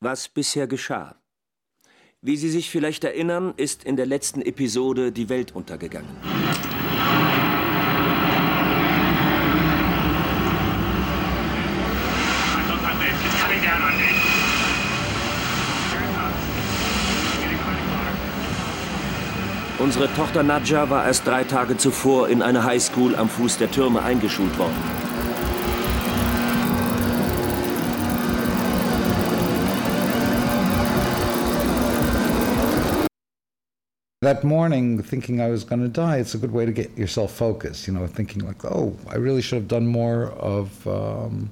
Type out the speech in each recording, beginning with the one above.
Was bisher geschah. Wie Sie sich vielleicht erinnern, ist in der letzten Episode die Welt untergegangen. Unsere Tochter Nadja war erst drei Tage zuvor in eine Highschool am Fuß der Türme eingeschult worden. That morning, thinking I was going to die, it's a good way to get yourself focused. You know, thinking like, oh, I really should have done more of um,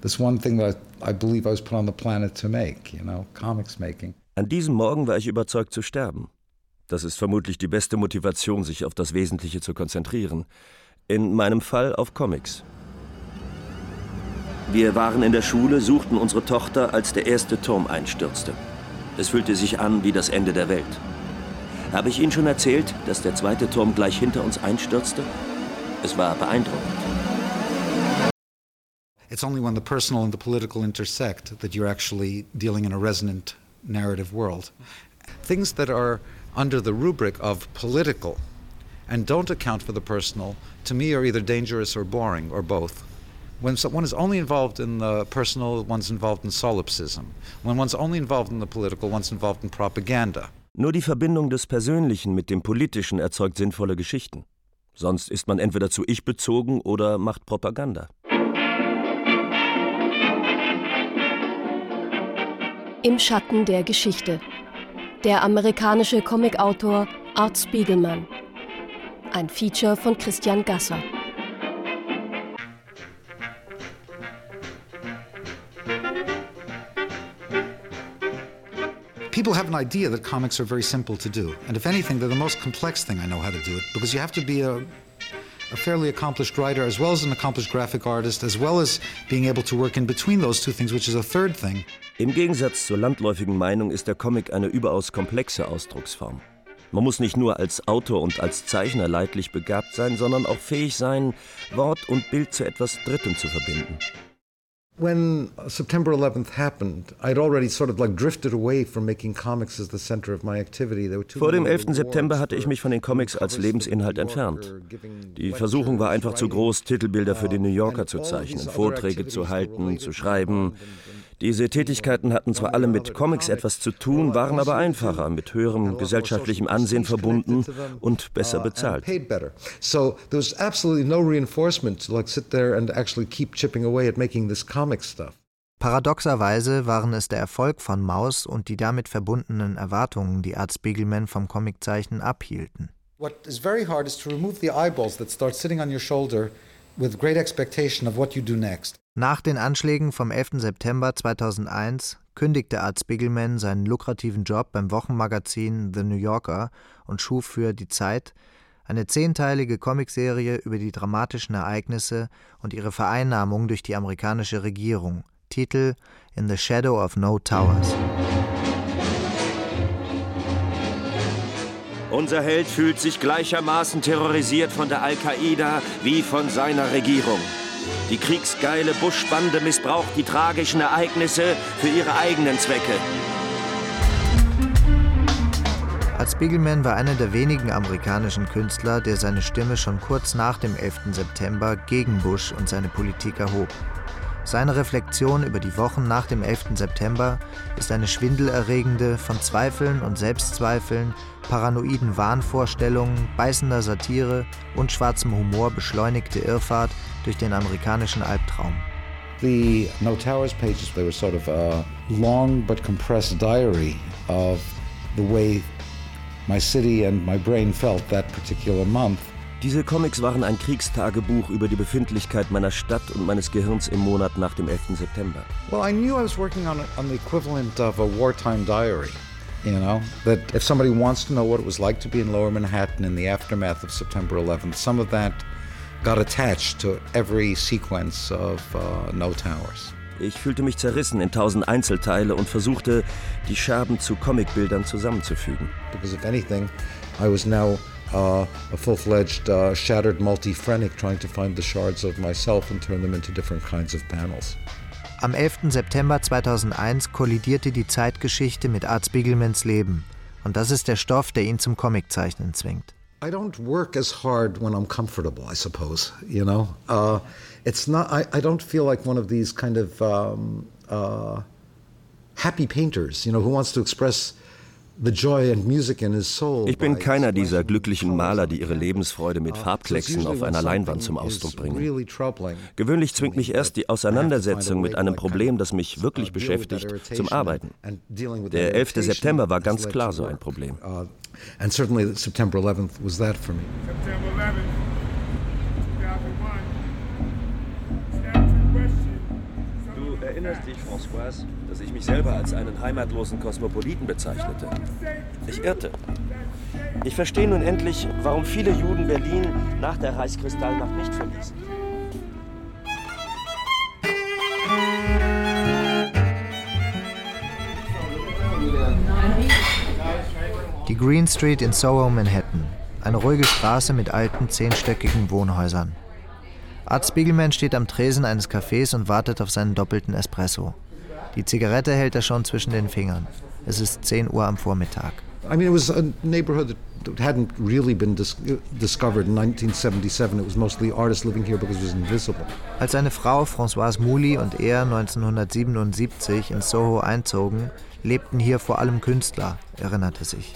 this one thing that I, I believe I was put on the planet to make. You know, comics making. An diesem Morgen war ich überzeugt zu sterben. Das ist vermutlich die beste Motivation, sich auf das Wesentliche zu konzentrieren. In meinem Fall auf Comics. Wir waren in der Schule, suchten unsere Tochter, als der erste Turm einstürzte. Es fühlte sich an wie das Ende der Welt. Habe ich Ihnen schon erzählt, dass der zweite Turm gleich hinter uns einstürzte? Es war beeindruckend. It's only when the personal and the political intersect that you're actually dealing in a resonant narrative world. Things that are under the rubric of political and don't account for the personal, to me, are either dangerous or boring, or both. When one is only involved in the personal, one's involved in solipsism. When one's only involved in the political, one's involved in propaganda. Nur die Verbindung des Persönlichen mit dem Politischen erzeugt sinnvolle Geschichten. Sonst ist man entweder zu ich bezogen oder macht Propaganda. Im Schatten der Geschichte der amerikanische Comicautor Art Spiegelman. Ein Feature von Christian Gasser. People have an idea that comics are very simple to do. And if anything, they're the most complex thing I know how to do it because you have to be a a fairly accomplished writer as well as an accomplished graphic artist, as well as being able to work in between those two things, which is a third thing. Im Gegensatz zur landläufigen Meinung ist der Comic eine überaus komplexe Ausdrucksform. Man muss nicht nur als Autor und als Zeichner leidlich begabt sein, sondern auch fähig sein, Wort und Bild zu etwas Drittem zu verbinden. When September 11th happened, I'd already sort of like drifted away from making comics as the center of my activity. Vor dem 11. September hatte ich mich von den Comics als Lebensinhalt entfernt. Die Versuchung war einfach zu groß, Titelbilder für den New Yorker zu zeichnen, Vorträge zu halten, zu schreiben. Diese Tätigkeiten hatten zwar alle mit Comics etwas zu tun, waren aber einfacher, mit höherem gesellschaftlichem Ansehen verbunden und besser bezahlt. So there was absolutely no reinforcement to like sit there and actually keep chipping away at making this comic stuff. Paradoxerweise waren es der Erfolg von Maus und die damit verbundenen Erwartungen, die Art Spiegelman vom Comiczeichnen abhielten. What is very hard is to remove the eyeballs that start sitting on your shoulder with great expectation of what you do next. Nach den Anschlägen vom 11. September 2001 kündigte Art Spiegelman seinen lukrativen Job beim Wochenmagazin The New Yorker und schuf für Die Zeit eine zehnteilige Comicserie über die dramatischen Ereignisse und ihre Vereinnahmung durch die amerikanische Regierung. Titel In the Shadow of No Towers. Unser Held fühlt sich gleichermaßen terrorisiert von der Al-Qaida wie von seiner Regierung. Die kriegsgeile Bush-Bande missbraucht die tragischen Ereignisse für ihre eigenen Zwecke. Art Spiegelman war einer der wenigen amerikanischen Künstler, der seine Stimme schon kurz nach dem 11. September gegen Bush und seine Politik erhob. Seine Reflexion über die Wochen nach dem 11. September ist eine schwindelerregende, von Zweifeln und Selbstzweifeln, paranoiden Wahnvorstellungen, beißender Satire und schwarzem Humor beschleunigte Irrfahrt durch den amerikanischen Albtraum. The No Towers pages, they were sort of a long but compressed diary of the way my city and my brain felt that particular month. Diese Comics waren ein Kriegstagebuch über die Befindlichkeit meiner Stadt und meines Gehirns im Monat nach dem 11. September. Well, I knew I was working on, on the equivalent of a wartime diary. You know, that if somebody wants to know what it was like to be in lower Manhattan in the aftermath of September 11th, some of that got attached to every sequence of uh, No Towers. Ich fühlte mich zerrissen in tausend Einzelteile und versuchte, die Scherben zu Comicbildern zusammenzufügen. Because if anything, I was now uh, a full-fledged uh, shattered multi-phrenic trying to find the shards of myself and turn them into different kinds of panels. Am 11. September 2001 kollidierte die Zeitgeschichte mit Art Spiegelmans Leben. Und das ist der Stoff, der ihn zum Comiczeichnen zwingt. I don't work as hard when I'm comfortable, I suppose. You know, uh, it's not. I, I don't feel like one of these kind of um, uh, happy painters. You know, who wants to express ich bin keiner dieser glücklichen Maler, die ihre Lebensfreude mit uh, Farbklecksen auf einer Leinwand zum Ausdruck bringen. Gewöhnlich zwingt mich erst die Auseinandersetzung mit einem Problem, das mich wirklich uh, beschäftigt, zum Arbeiten. Der 11. September war ganz klar so ein Problem. Uh, and certainly September 11th was that for me. September 11th. Erinnerst dich, Françoise, dass ich mich selber als einen heimatlosen Kosmopoliten bezeichnete. Ich irrte. Ich verstehe nun endlich, warum viele Juden Berlin nach der Reichskristallnacht nicht verließen. Die Green Street in Soho, Manhattan. Eine ruhige Straße mit alten, zehnstöckigen Wohnhäusern. Art Spiegelman steht am Tresen eines Cafés und wartet auf seinen doppelten Espresso. Die Zigarette hält er schon zwischen den Fingern. Es ist 10 Uhr am Vormittag. I mean, it was a neighborhood that hadn't really been dis discovered in 1977. It was mostly artists living here because it was invisible. Als seine Frau Françoise Mouly und er 1977 in Soho einzogen, lebten hier vor allem Künstler, erinnerte sich.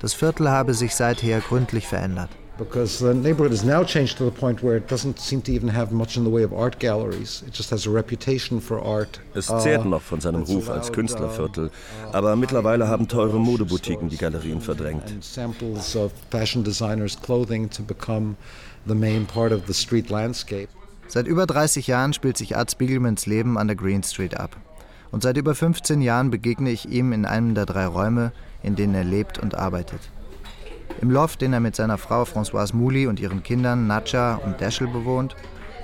Das Viertel habe sich seither gründlich verändert because the neighborhood has now changed to the point where it doesn't seem to even have much in the way of art galleries. It just has a reputation for art. Es zehrt noch von seinem Ruf als Künstlerviertel, aber mittlerweile haben teure Modeboutiquen die Galerien verdrängt. And samples of fashion designers' clothing to become the main part of the street landscape. Seit über 30 Jahren spielt sich Art Spiegelmans Leben an der Green Street ab. Und seit über 15 Jahren begegne ich ihm in einem der drei Räume, in denen er lebt und arbeitet. Im Loft, den er mit seiner Frau Françoise Mouly und ihren Kindern Nadja und Dashel bewohnt,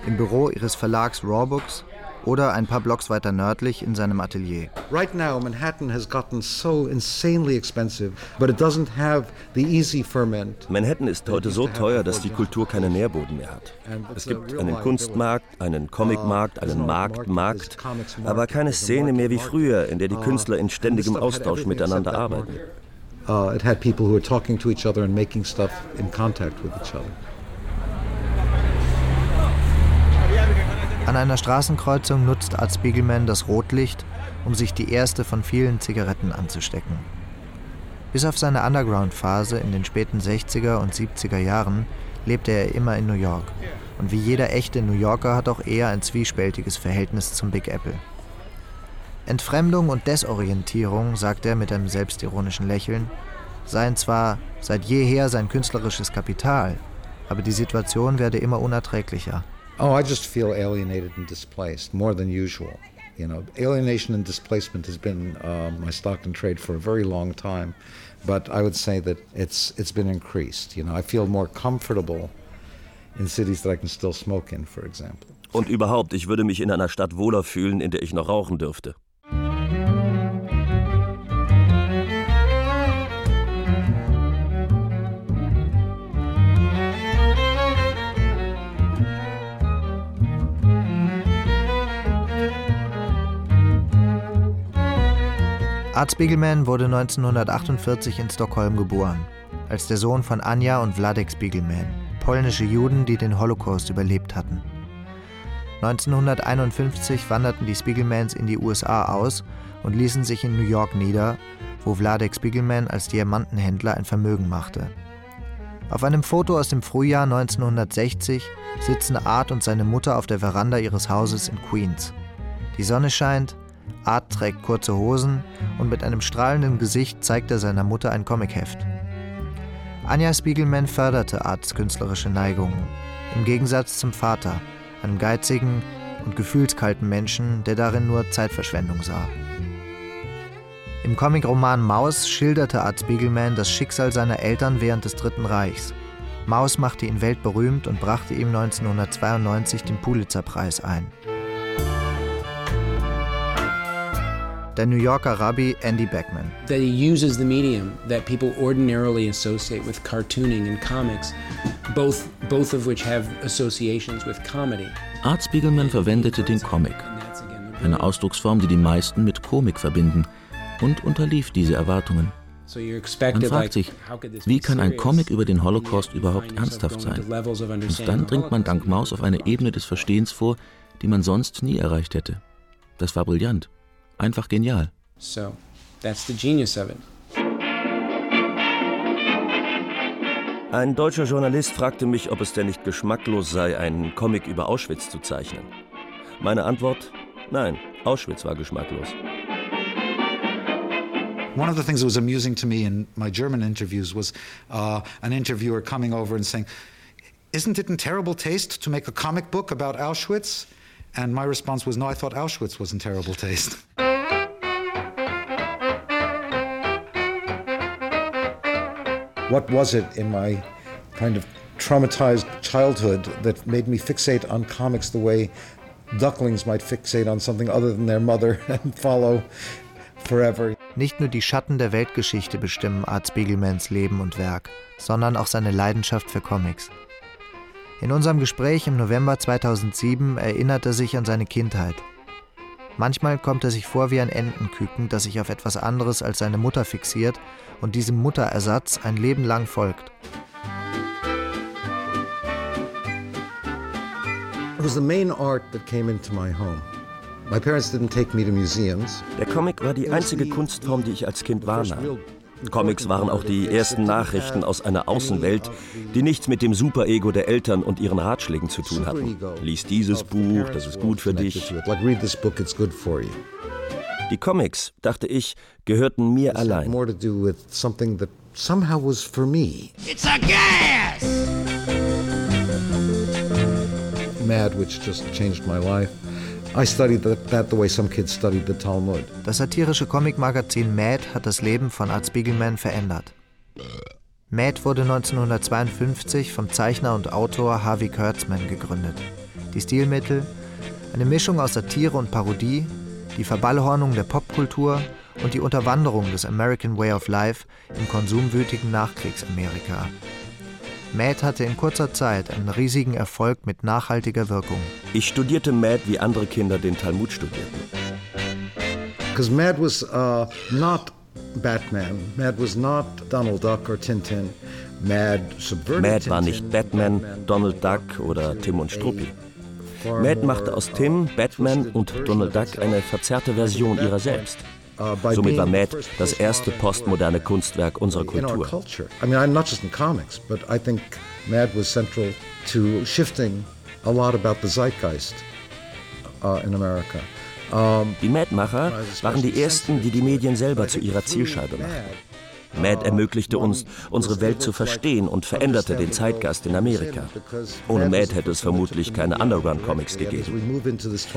im Büro ihres Verlags Rawbooks oder ein paar Blocks weiter nördlich in seinem Atelier. Right now Manhattan has gotten so insanely expensive, but it doesn't have the easy ferment. Manhattan ist heute so teuer, dass die Kultur keinen Nährboden mehr hat. Es gibt einen Kunstmarkt, einen Comicmarkt, einen Marktmarkt, aber keine Szene mehr wie früher, in der die Künstler in ständigem Austausch miteinander arbeiten. Uh, it had people who were talking to each other and making stuff in contact with each other. An einer Straßenkreuzung nutzt Art Spiegelman das Rotlicht, um sich die erste von vielen Zigaretten anzustecken. Bis auf seine Underground-Phase in den späten 60er und 70er Jahren lebte er immer in New York. Und wie jeder echte New Yorker hat auch er ein zwiespältiges Verhältnis zum Big Apple. Entfremdung und Desorientierung, sagt er mit einem selbstironischen Lächeln, seien zwar seit jeher sein künstlerisches Kapital, aber die Situation werde immer unerträglicher. Oh, I just feel alienated and displaced more than usual. You know, alienation and displacement has been uh, my stock and trade for a very long time, but I would say that it's it's been increased. You know, I feel more comfortable in cities that I can still smoke in, for example. Und überhaupt, ich würde mich in einer Stadt wohler fühlen, in der ich noch rauchen dürfte. Art Spiegelman wurde 1948 in Stockholm geboren, als der Sohn von Anja und Wladek Spiegelman, polnische Juden, die den Holocaust überlebt hatten. 1951 wanderten die Spiegelmans in die USA aus und ließen sich in New York nieder, wo Wladek Spiegelman als Diamantenhändler ein Vermögen machte. Auf einem Foto aus dem Frühjahr 1960 sitzen Art und seine Mutter auf der Veranda ihres Hauses in Queens. Die Sonne scheint, Art trägt kurze Hosen und mit einem strahlenden Gesicht zeigt er seiner Mutter ein Comicheft. Anja Spiegelman förderte Arts künstlerische Neigungen, im Gegensatz zum Vater, einem geizigen und gefühlskalten Menschen, der darin nur Zeitverschwendung sah. Im Comicroman Maus schilderte Art Spiegelman das Schicksal seiner Eltern während des Dritten Reichs. Maus machte ihn weltberühmt und brachte ihm 1992 den Pulitzerpreis ein. Der New Yorker Rabbi Andy Beckman. That he uses the medium that people ordinarily associate with cartooning and comics, both, both of which have associations with comedy. Art Spiegelman verwendete den Comic. eine Ausdrucksform, die die meisten mit Komik verbinden, und unterlief diese Erwartungen. Man fragt sich, wie kann ein Comic über den Holocaust überhaupt ernsthaft sein? Und dann dringt man dank Maus auf eine Ebene des Verstehens vor, die man sonst nie erreicht hätte. Das war brillant, einfach genial. So, that's the genius of it. Ein deutscher Journalist fragte mich, ob es denn nicht geschmacklos sei, einen Comic über Auschwitz zu zeichnen. Meine Antwort: Nein, Auschwitz war geschmacklos. One of the things that was amusing to me in my German interviews was uh, an interviewer coming over and saying, Isn't it in terrible taste to make a comic book about Auschwitz? And my response was, No, I thought Auschwitz was in terrible taste. what was it in my kind of traumatized childhood that made me fixate on comics the way ducklings might fixate on something other than their mother and follow forever. Nicht nur die Schatten der Weltgeschichte bestimmen Art Spiegelmans Leben und Werk, sondern auch seine Leidenschaft für Comics. In unserem Gespräch im November 2007 erinnert er sich an seine Kindheit. Manchmal kommt er sich vor wie ein Entenküken, das sich auf etwas anderes als seine Mutter fixiert und diesem Mutterersatz ein Leben lang folgt. It was the main art that came into my home. My parents didn't take me to museums. Der Comic war die einzige Kunstform, die ich als Kind wahrnahm. Comics waren auch die ersten Nachrichten aus einer Außenwelt, die nichts mit dem Superego der Eltern und ihren Ratschlägen zu tun hatten. Lies dieses Buch, das ist gut für dich. Die Comics, dachte ich, gehörten mir allein. Mad, which just changed my life. Das satirische Comicmagazin Mad hat das Leben von Art Spiegelman verändert. Mad wurde 1952 vom Zeichner und Autor Harvey Kurtzman gegründet. Die Stilmittel? Eine Mischung aus Satire und Parodie, die Verballhornung der Popkultur und die Unterwanderung des American Way of Life im konsumwütigen Nachkriegsamerika. Mad hatte in kurzer Zeit einen riesigen Erfolg mit nachhaltiger Wirkung. Ich studierte Mad, wie andere Kinder den Talmud studierten. Because Mad was uh, not Batman. Mad was not Donald Duck or Tintin. Mad, Mad war nicht Batman, Donald Duck oder Tim und Struppi. Mad machte aus Tim, Batman und Donald Duck eine verzerrte Version ihrer selbst. Uh, Somit war Mad das erste postmoderne Kunstwerk unserer Kultur. I mean, not just in comics, but I think Mad was central to shifting a lot about the zeitgeist uh, in America. Die Mad-Macher waren die ersten, die die Medien selber zu ihrer Zielscheibe machten. Mad ermöglichte uns, unsere Welt zu verstehen und veränderte den Zeitgeist in Amerika. Ohne Mad hätte es vermutlich keine Underground-Comics gegeben.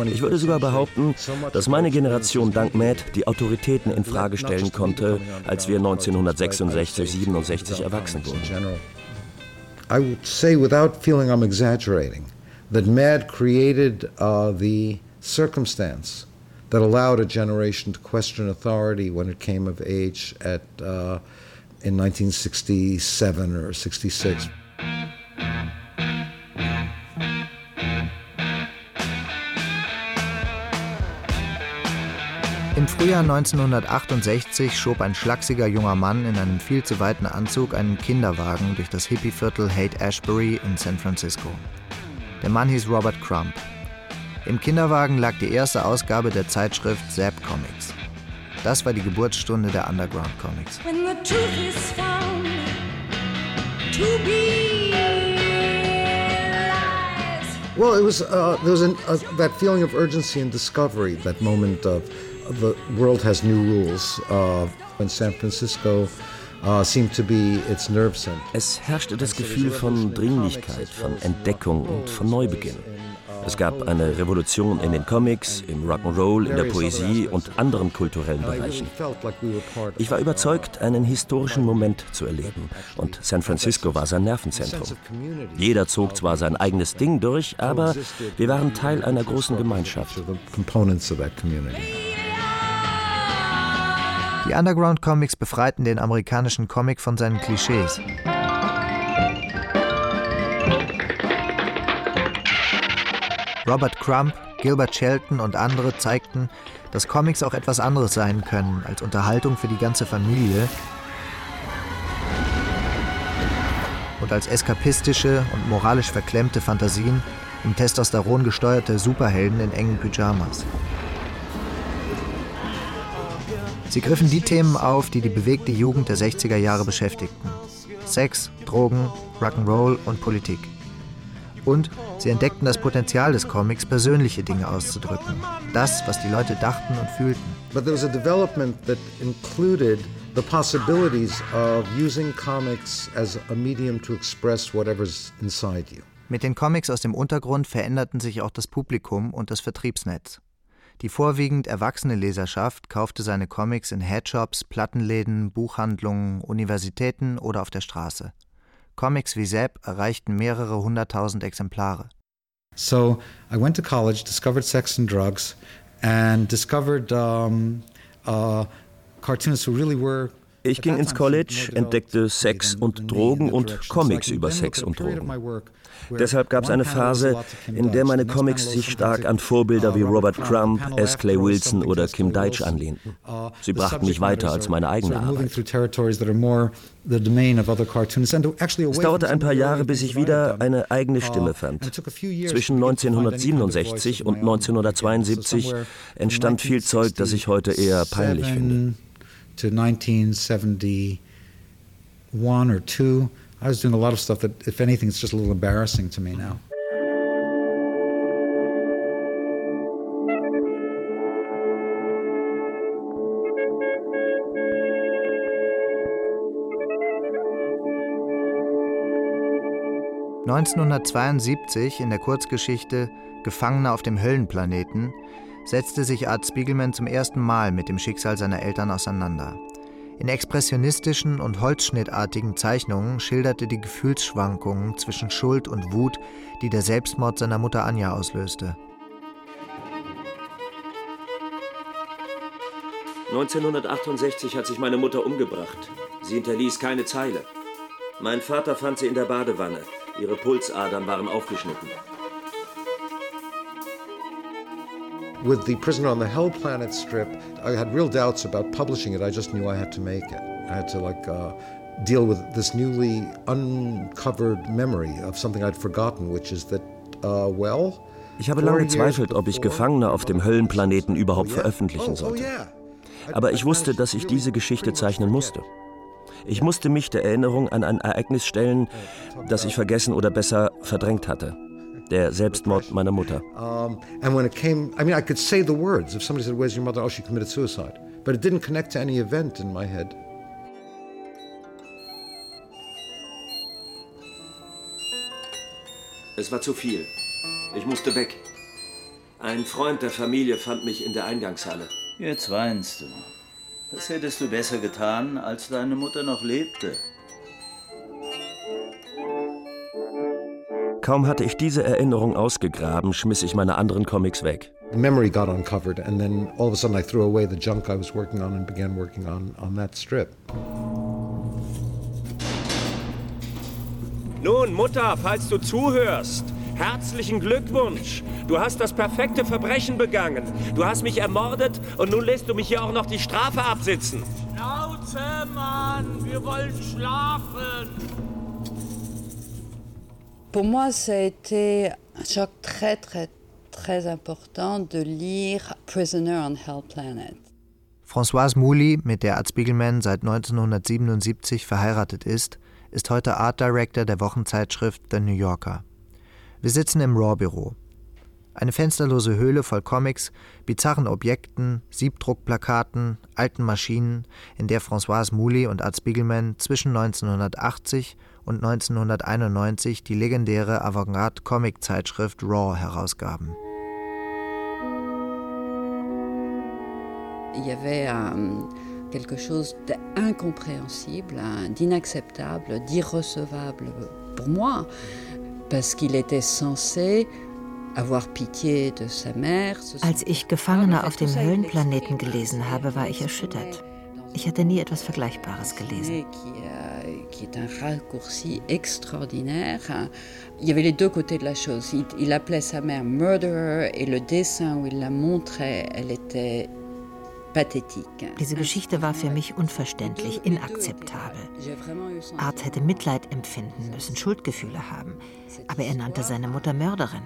Ich würde sogar behaupten, dass meine Generation dank Mad die Autoritäten in Frage stellen konnte, als wir 1966, 67 erwachsen wurden. I would say without feeling I'm exaggerating that Mad created uh, the circumstance that allowed a generation to question authority when it came of age at, uh, in 1967 or 66. Im Frühjahr 1968 schob ein schlachsiger junger Mann in einem viel zu weiten Anzug einen Kinderwagen durch das Hippieviertel Haight-Ashbury in San Francisco. Der Mann hieß Robert Crump. Im Kinderwagen lag die erste Ausgabe der Zeitschrift Zap Comics. Das war die Geburtsstunde der Underground Comics. Well, it was uh, there was an, uh, that feeling of urgency and discovery, that moment of the world has new rules. Uh, in San Francisco, Uh, es herrschte das Gefühl von Dringlichkeit, von Entdeckung und von Neubeginn. Es gab eine Revolution in den Comics, im Rock'n'Roll, in der Poesie und anderen kulturellen Bereichen. Ich war überzeugt, einen historischen Moment zu erleben. Und San Francisco war sein Nervenzentrum. Jeder zog zwar sein eigenes Ding durch, aber wir waren Teil einer großen Gemeinschaft. Die Underground-Comics befreiten den amerikanischen Comic von seinen Klischees. Robert Crump, Gilbert Shelton und andere zeigten, dass Comics auch etwas anderes sein können als Unterhaltung für die ganze Familie und als eskapistische und moralisch verklemmte Fantasien um Testosteron gesteuerte Superhelden in engen Pyjamas. Sie griffen die Themen auf, die die bewegte Jugend der 60er Jahre beschäftigten. Sex, Drogen, Rock'n'Roll und Politik. Und sie entdeckten das Potenzial des Comics, persönliche Dinge auszudrücken. Das, was die Leute dachten und fühlten. But there was a development that included the possibilities of using comics as a medium to express whatever's inside you. Mit den Comics aus dem Untergrund veränderten sich auch das Publikum und das Vertriebsnetz. Die vorwiegend erwachsene Leserschaft kaufte seine Comics in Headshops, Plattenläden, Buchhandlungen, Universitäten oder auf der Straße. Comics wie Sepp erreichten mehrere hunderttausend Exemplare. So I went to college, discovered sex and drugs, and discovered um, uh, cartoonists who really were ich ging ins College, entdeckte Sex und Drogen und Comics über Sex und Drogen. Deshalb gab es eine Phase, in der meine Comics sich stark an Vorbilder wie Robert Crumb, S. Clay Wilson oder Kim Deitch anlehnten. Sie brachten mich weiter als meine eigene Arbeit. Es dauerte ein paar Jahre, bis ich wieder eine eigene Stimme fand. Zwischen 1967 und 1972 entstand viel Zeug, das ich heute eher peinlich finde. 1971 or 2 I was doing a lot of stuff that, if anything, it's just a little embarrassing to me now. ...1972 in der Kurzgeschichte Gefangene auf dem Höllenplaneten setzte sich Art Spiegelman zum ersten Mal mit dem Schicksal seiner Eltern auseinander. In expressionistischen und holzschnittartigen Zeichnungen schilderte die Gefühlsschwankungen zwischen Schuld und Wut, die der Selbstmord seiner Mutter Anja auslöste. 1968 hat sich meine Mutter umgebracht. Sie hinterließ keine Zeile. Mein Vater fand sie in der Badewanne. Ihre Pulsadern waren aufgeschnitten. With the Prisoner on the Hell Planet strip, I had real doubts about publishing it. I just knew I had to make it. I had to like uh, deal with this newly uncovered memory of something I'd forgotten, which is that, uh, well. Ich habe lange gezweifelt, ob ich Gefangene auf dem Höllenplaneten überhaupt oh, veröffentlichen oh, oh, sollte. Aber ich wusste, dass ich diese Geschichte zeichnen musste. Ich musste mich der Erinnerung an ein Ereignis stellen, das ich vergessen oder besser verdrängt hatte der Selbstmord meiner Mutter. Um, and when it came, I mean, I could say the words. If somebody said, "Where's your mother?" Oh, she committed suicide. But it didn't connect to any event in my head. Es war zu viel. Ich musste weg. Ein Freund der Familie fand mich in der Eingangshalle. Jetzt weinst du. Das hättest du besser getan, als deine Mutter noch lebte. Kaum hatte ich diese Erinnerung ausgegraben, schmiss ich meine anderen Comics weg. Memory got uncovered and then all of a sudden I threw away the junk I was working on and began working on on that strip. Nun, Mutter, falls du zuhörst, herzlichen Glückwunsch. Du hast das perfekte Verbrechen begangen. Du hast mich ermordet und nun lässt du mich hier auch noch die Strafe absitzen. Schnauze, Mann, wir wollen schlafen. Pour moi, ça a été un choc très, très, très important de lire Prisoner on Hell Planet. Françoise Mouly, mit der Art Spiegelman seit 1977 verheiratet ist, ist heute Art Director der Wochenzeitschrift The New Yorker. Wir sitzen im Raw-Büro. Eine fensterlose Höhle voll Comics, bizarren Objekten, Siebdruckplakaten, alten Maschinen, in der Françoise Mouly und Art Spiegelman zwischen 1980 und 1991 die legendäre Avantgarde-Comic-Zeitschrift Raw herausgaben. Il y avait un, quelque chose d'incompréhensible, d'inacceptable, d'irrecevable pour moi, parce qu'il était censé Als ich Gefangene auf dem Höllenplaneten gelesen habe, war ich erschüttert. Ich hatte nie etwas Vergleichbares gelesen. Qui est un raccourci extraordinaire. Il y avait les deux côtés de la chose. Il, il appelait sa mère murderer et le dessin où il la montrait, elle était Diese Geschichte war für mich unverständlich, inakzeptabel. Art hätte Mitleid empfinden müssen, Schuldgefühle haben, aber er nannte seine Mutter Mörderin.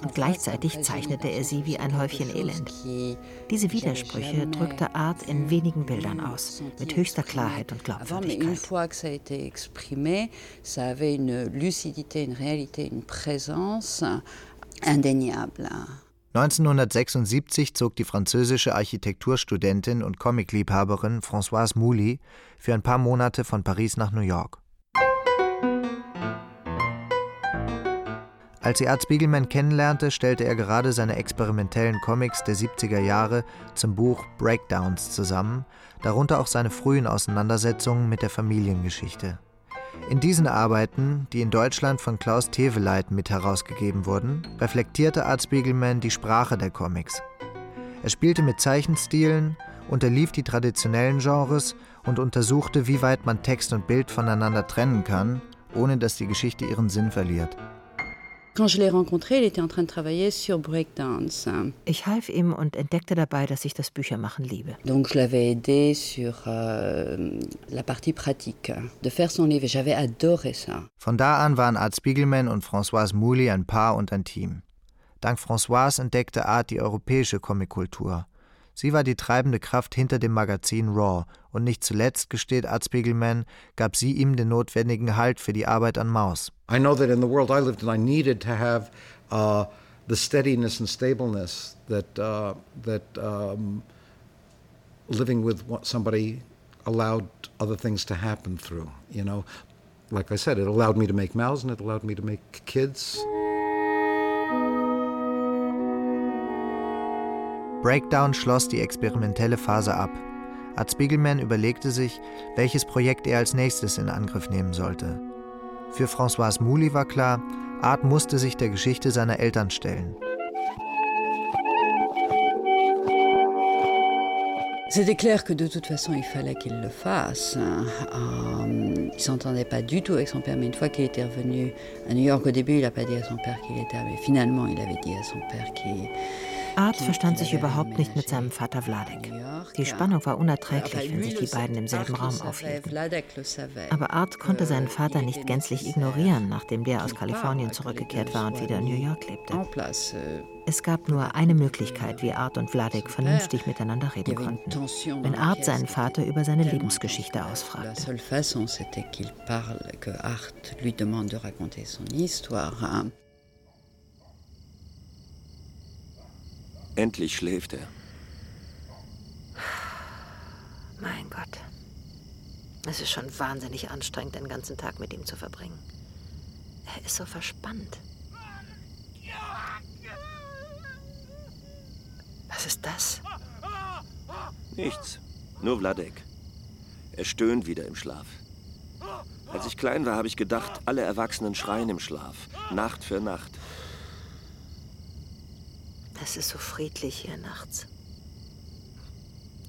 Und gleichzeitig zeichnete er sie wie ein Häufchen Elend. Diese Widersprüche drückte Art in wenigen Bildern aus, mit höchster Klarheit und Glaubwürdigkeit. 1976 zog die französische Architekturstudentin und Comicliebhaberin Françoise Mouly für ein paar Monate von Paris nach New York. Als sie Art Spiegelman kennenlernte, stellte er gerade seine experimentellen Comics der 70er Jahre zum Buch Breakdowns zusammen, darunter auch seine frühen Auseinandersetzungen mit der Familiengeschichte. In diesen Arbeiten, die in Deutschland von Klaus Teveleit mit herausgegeben wurden, reflektierte Art Spiegelman die Sprache der Comics. Er spielte mit Zeichenstilen, unterlief die traditionellen Genres und untersuchte, wie weit man Text und Bild voneinander trennen kann, ohne dass die Geschichte ihren Sinn verliert. Ich half ihm und entdeckte dabei, dass ich das Büchermachen liebe. Donc je l'avais aidé sur euh, la partie pratique de faire son livre. J'avais adoré ça. Von da an waren Art Spiegelman und Françoise Mouly ein Paar und ein Team. Dank Françoise entdeckte Art die europäische Comickultur. Sie war die treibende Kraft hinter dem Magazin Raw und nicht zuletzt, gesteht Art Spiegelman, gab sie ihm den notwendigen Halt für die Arbeit an Maus. I know that in the world I lived in, I needed to have uh, the steadiness and stableness that uh, that um, living with somebody allowed other things to happen through. You know, like I said, it allowed me to make Mouse and it allowed me to make kids. Breakdown schloss die experimentelle Phase ab. Art Spiegelman überlegte sich, welches Projekt er als nächstes in Angriff nehmen sollte. Für Françoise Mouly war klar, Art musste sich der Geschichte seiner Eltern stellen. C'était clair que de toute façon il fallait qu'il le fasse. Euh, il s'entendait pas du tout avec son père, mais une fois qu'il était revenu à New York, au début il n'a pas dit à son père qu'il était, mais finalement il avait dit à son père qu'il Art verstand sich überhaupt nicht mit seinem Vater Vladek. Die Spannung war unerträglich, wenn sich die beiden im selben Raum aufhielten. Aber Art konnte seinen Vater nicht gänzlich ignorieren, nachdem der aus Kalifornien zurückgekehrt war und wieder in New York lebte. Es gab nur eine Möglichkeit, wie Art und Vladek vernünftig miteinander reden konnten. Wenn Art seinen Vater über seine Lebensgeschichte ausfragte. Endlich schläft er. Mein Gott. Es ist schon wahnsinnig anstrengend, den ganzen Tag mit ihm zu verbringen. Er ist so verspannt. Was ist das? Nichts. Nur Vladek. Er stöhnt wieder im Schlaf. Als ich klein war, habe ich gedacht, alle Erwachsenen schreien im Schlaf. Nacht für Nacht. Es ist so friedlich hier nachts.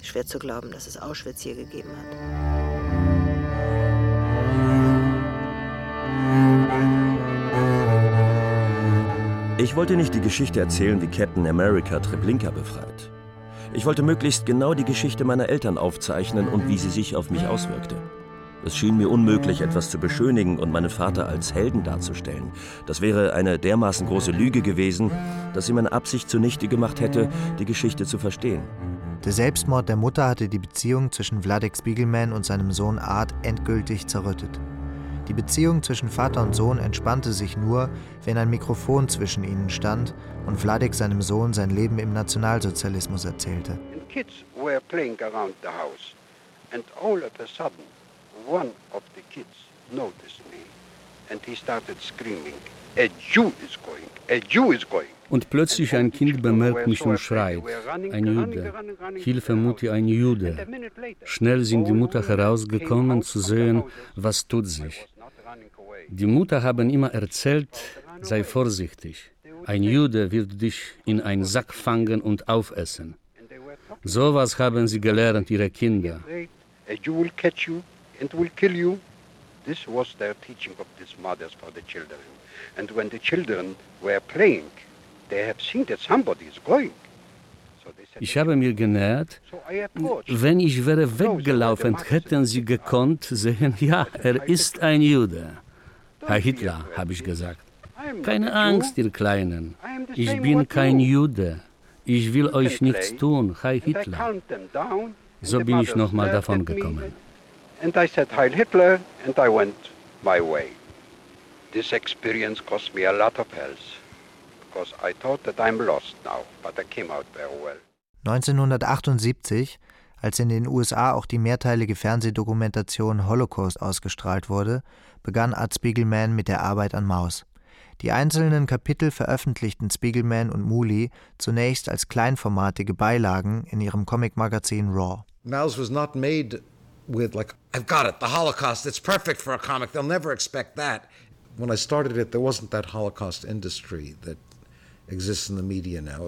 Schwer zu glauben, dass es Auschwitz hier gegeben hat. Ich wollte nicht die Geschichte erzählen, wie Captain America Treblinka befreit. Ich wollte möglichst genau die Geschichte meiner Eltern aufzeichnen und wie sie sich auf mich auswirkte. Es schien mir unmöglich, etwas zu beschönigen und meinen Vater als Helden darzustellen. Das wäre eine dermaßen große Lüge gewesen, dass sie meine Absicht zunichte gemacht hätte, die Geschichte zu verstehen. Der Selbstmord der Mutter hatte die Beziehung zwischen Vladek Spiegelman und seinem Sohn Art endgültig zerrüttet. Die Beziehung zwischen Vater und Sohn entspannte sich nur, wenn ein Mikrofon zwischen ihnen stand und Vladek seinem Sohn sein Leben im Nationalsozialismus erzählte. And kids were playing around the house and all of a sudden one of the kids noticed me and he started screaming, a Jew is going, a Jew is going. Und plötzlich ein Kind bemerkt mich und schreit, ein Jude, Hilfe Mutti, ein Jude. Schnell sind die Mutter herausgekommen zu sehen, was tut sich. Die Mutter haben immer erzählt, sei vorsichtig, ein Jude wird dich in einen Sack fangen und aufessen. Sowas haben sie gelernt, ihre Kinder. you will catch you and will kill you. This was their teaching of these mothers for the children. And when the children were playing, they have seen that somebody is going. Ich habe mir genähert, wenn ich wäre weggelaufen, hätten sie gekonnt sehen, ja, er ist ein Jude. Herr Hitler, habe ich gesagt. Keine Angst, ihr Kleinen. Ich bin kein Jude. Ich will euch nichts tun, Herr Hitler. So bin ich nochmal davon gekommen. And I said Heil Hitler and I went my way. This experience cost me a lot of health because I thought that I'm lost now, but I came out very well. 1978, als in den USA auch die mehrteilige Fernsehdokumentation Holocaust ausgestrahlt wurde, begann Art Spiegelman mit der Arbeit an Maus. Die einzelnen Kapitel veröffentlichten Spiegelman und Mooley zunächst als kleinformatige Beilagen in ihrem Comicmagazin Raw. Mouse was not made with like I've got it, the Holocaust, it's perfect for a comic. They'll never expect that. When I started it, there wasn't that Holocaust industry that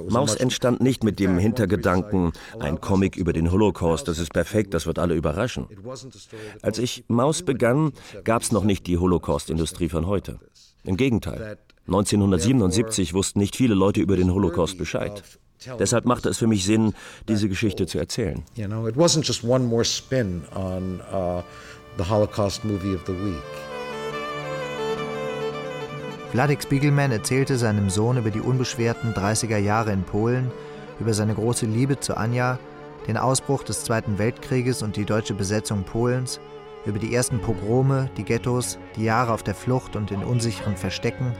Maus entstand nicht mit dem Hintergedanken, ein Comic über den Holocaust, das ist perfekt, das wird alle überraschen. Als ich Maus begann, gab es noch nicht die Holocaust-Industrie von heute. Im Gegenteil. 1977 wussten nicht viele Leute über den Holocaust Bescheid. Deshalb machte es für mich Sinn, diese Geschichte zu erzählen. You know, it wasn't just one more spin on uh, the Holocaust movie of the week. Wladek Spiegelman erzählte seinem Sohn über die unbeschwerten 30er Jahre in Polen, über seine große Liebe zu Anja, den Ausbruch des Zweiten Weltkrieges und die deutsche Besetzung Polens, über die ersten Pogrome, die Ghettos, die Jahre auf der Flucht und in unsicheren Verstecken,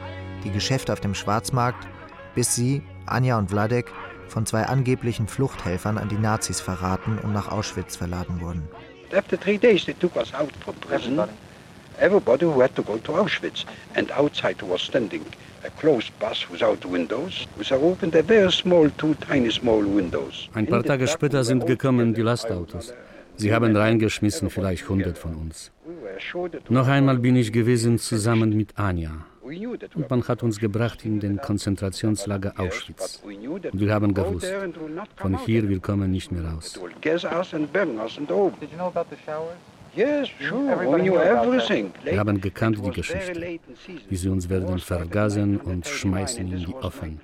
die Geschäfte auf dem Schwarzmarkt, bis sie, Anja und Wladek, von zwei angeblichen Fluchthelfern an die Nazis verraten und nach Auschwitz verladen wurden. After three days they took us out from prison. Everybody who had to go to Auschwitz, and outside was standing a closed bus without windows, with opened a very small, two tiny small windows. Ein paar Tage später sind gekommen die Lastautos. Sie haben reingeschmissen, vielleicht hundert von uns. Noch einmal bin ich gewesen zusammen mit Anja. Und man hat uns gebracht in den Konzentrationslager Auschwitz. Und wir haben gewusst, von hier wir kommen nicht mehr raus. Wir haben gekannt die Geschichte, wie sie uns werden vergasen und schmeißen in die Ofen.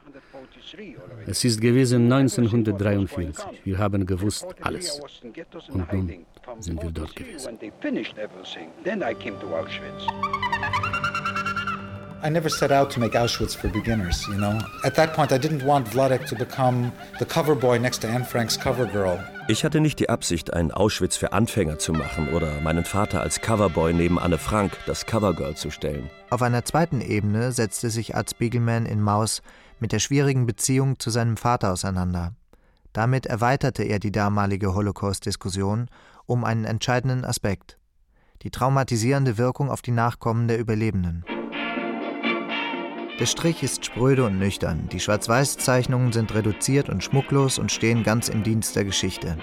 Es ist gewesen 1943. Wir haben gewusst alles. Und nun sind wir dort gewesen. I never set out to make Auschwitz for beginners, you know. At that point, I didn't want Vladek to become the cover boy next to Anne Frank's cover girl. Ich hatte nicht die Absicht, ein Auschwitz für Anfänger zu machen oder meinen Vater als Coverboy neben Anne Frank, das Covergirl, zu stellen. Auf einer zweiten Ebene setzte sich Art Spiegelman in Maus mit der schwierigen Beziehung zu seinem Vater auseinander. Damit erweiterte er die damalige Holocaust-Diskussion um einen entscheidenden Aspekt: die traumatisierende Wirkung auf die Nachkommen der Überlebenden. Der Strich ist spröde und nüchtern, die Schwarz-Weiß-Zeichnungen sind reduziert und schmucklos und stehen ganz im Dienst der Geschichte.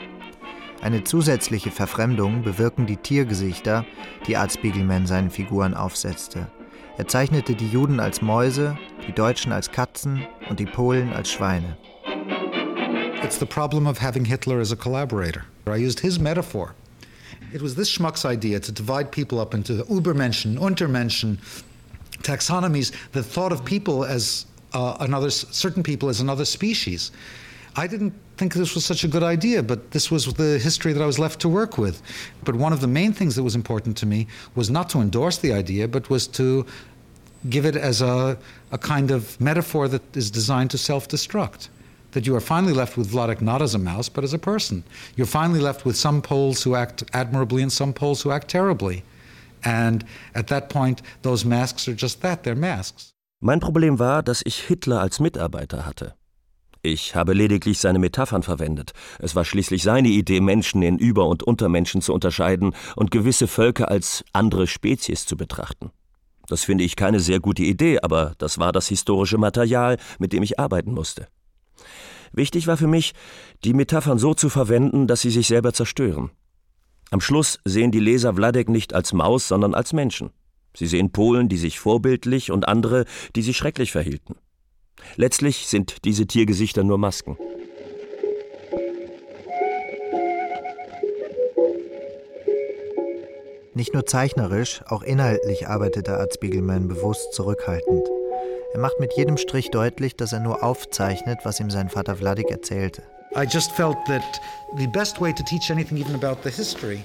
Eine zusätzliche Verfremdung bewirken die Tiergesichter, die Art Spiegelman seinen Figuren aufsetzte. Er zeichnete die Juden als Mäuse, die Deutschen als Katzen und die Polen als Schweine. It's the problem of having Hitler as a collaborator. I used his metaphor. It was this schmuck's idea to divide people up into Übermenschen, Untermenschen, taxonomies that thought of people as uh, another certain people as another species. I didn't think this was such a good idea, but this was the history that I was left to work with. But one of the main things that was important to me was not to endorse the idea, but was to give it as a, a kind of metaphor that is designed to self destruct. That you are finally left with Vladek not as a mouse, but as a person. You're finally left with some Poles who act admirably and some Poles who act terribly. And at that point, those masks are just that, they're masks. Mein Problem war, dass ich Hitler als Mitarbeiter hatte. Ich habe lediglich seine Metaphern verwendet. Es war schließlich seine Idee, Menschen in Über- und Untermenschen zu unterscheiden und gewisse Völker als andere Spezies zu betrachten. Das finde ich keine sehr gute Idee, aber das war das historische Material, mit dem ich arbeiten musste. Wichtig war für mich, die Metaphern so zu verwenden, dass sie sich selber zerstören. Am Schluss sehen die Leser Wladek nicht als Maus, sondern als Menschen. Sie sehen Polen, die sich vorbildlich und andere, die sich schrecklich verhielten. Letztlich sind diese Tiergesichter nur Masken. Nicht nur zeichnerisch, auch inhaltlich arbeitete Art Spiegelman bewusst zurückhaltend. Er macht mit jedem Strich deutlich, dass er nur aufzeichnet, was ihm sein Vater Vladik erzählte. I just felt that the best way to teach anything even about the history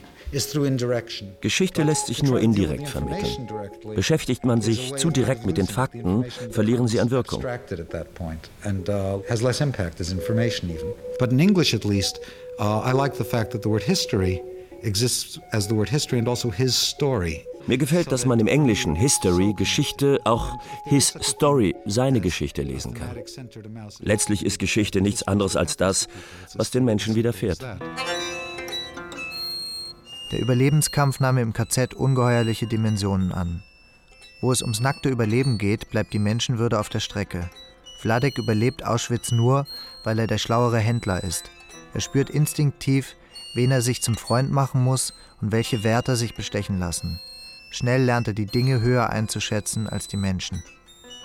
Geschichte lässt sich nur indirekt vermitteln. Beschäftigt man sich zu direkt mit den Fakten, verlieren sie an Wirkung. But in English at least, uh, I like the fact that the word history exists as the word history and also his story. Mir gefällt, dass man im Englischen History, Geschichte, auch His Story, seine Geschichte lesen kann. Letztlich ist Geschichte nichts anderes als das, was den Menschen widerfährt. Der Überlebenskampf nahm im KZ ungeheuerliche Dimensionen an. Wo es ums nackte Überleben geht, bleibt die Menschenwürde auf der Strecke. Vladek überlebt Auschwitz nur, weil er der schlauere Händler ist. Er spürt instinktiv, wen er sich zum Freund machen muss und welche Wärter sich bestechen lassen. Schnell lernt er die Dinge höher einzuschätzen als die Menschen.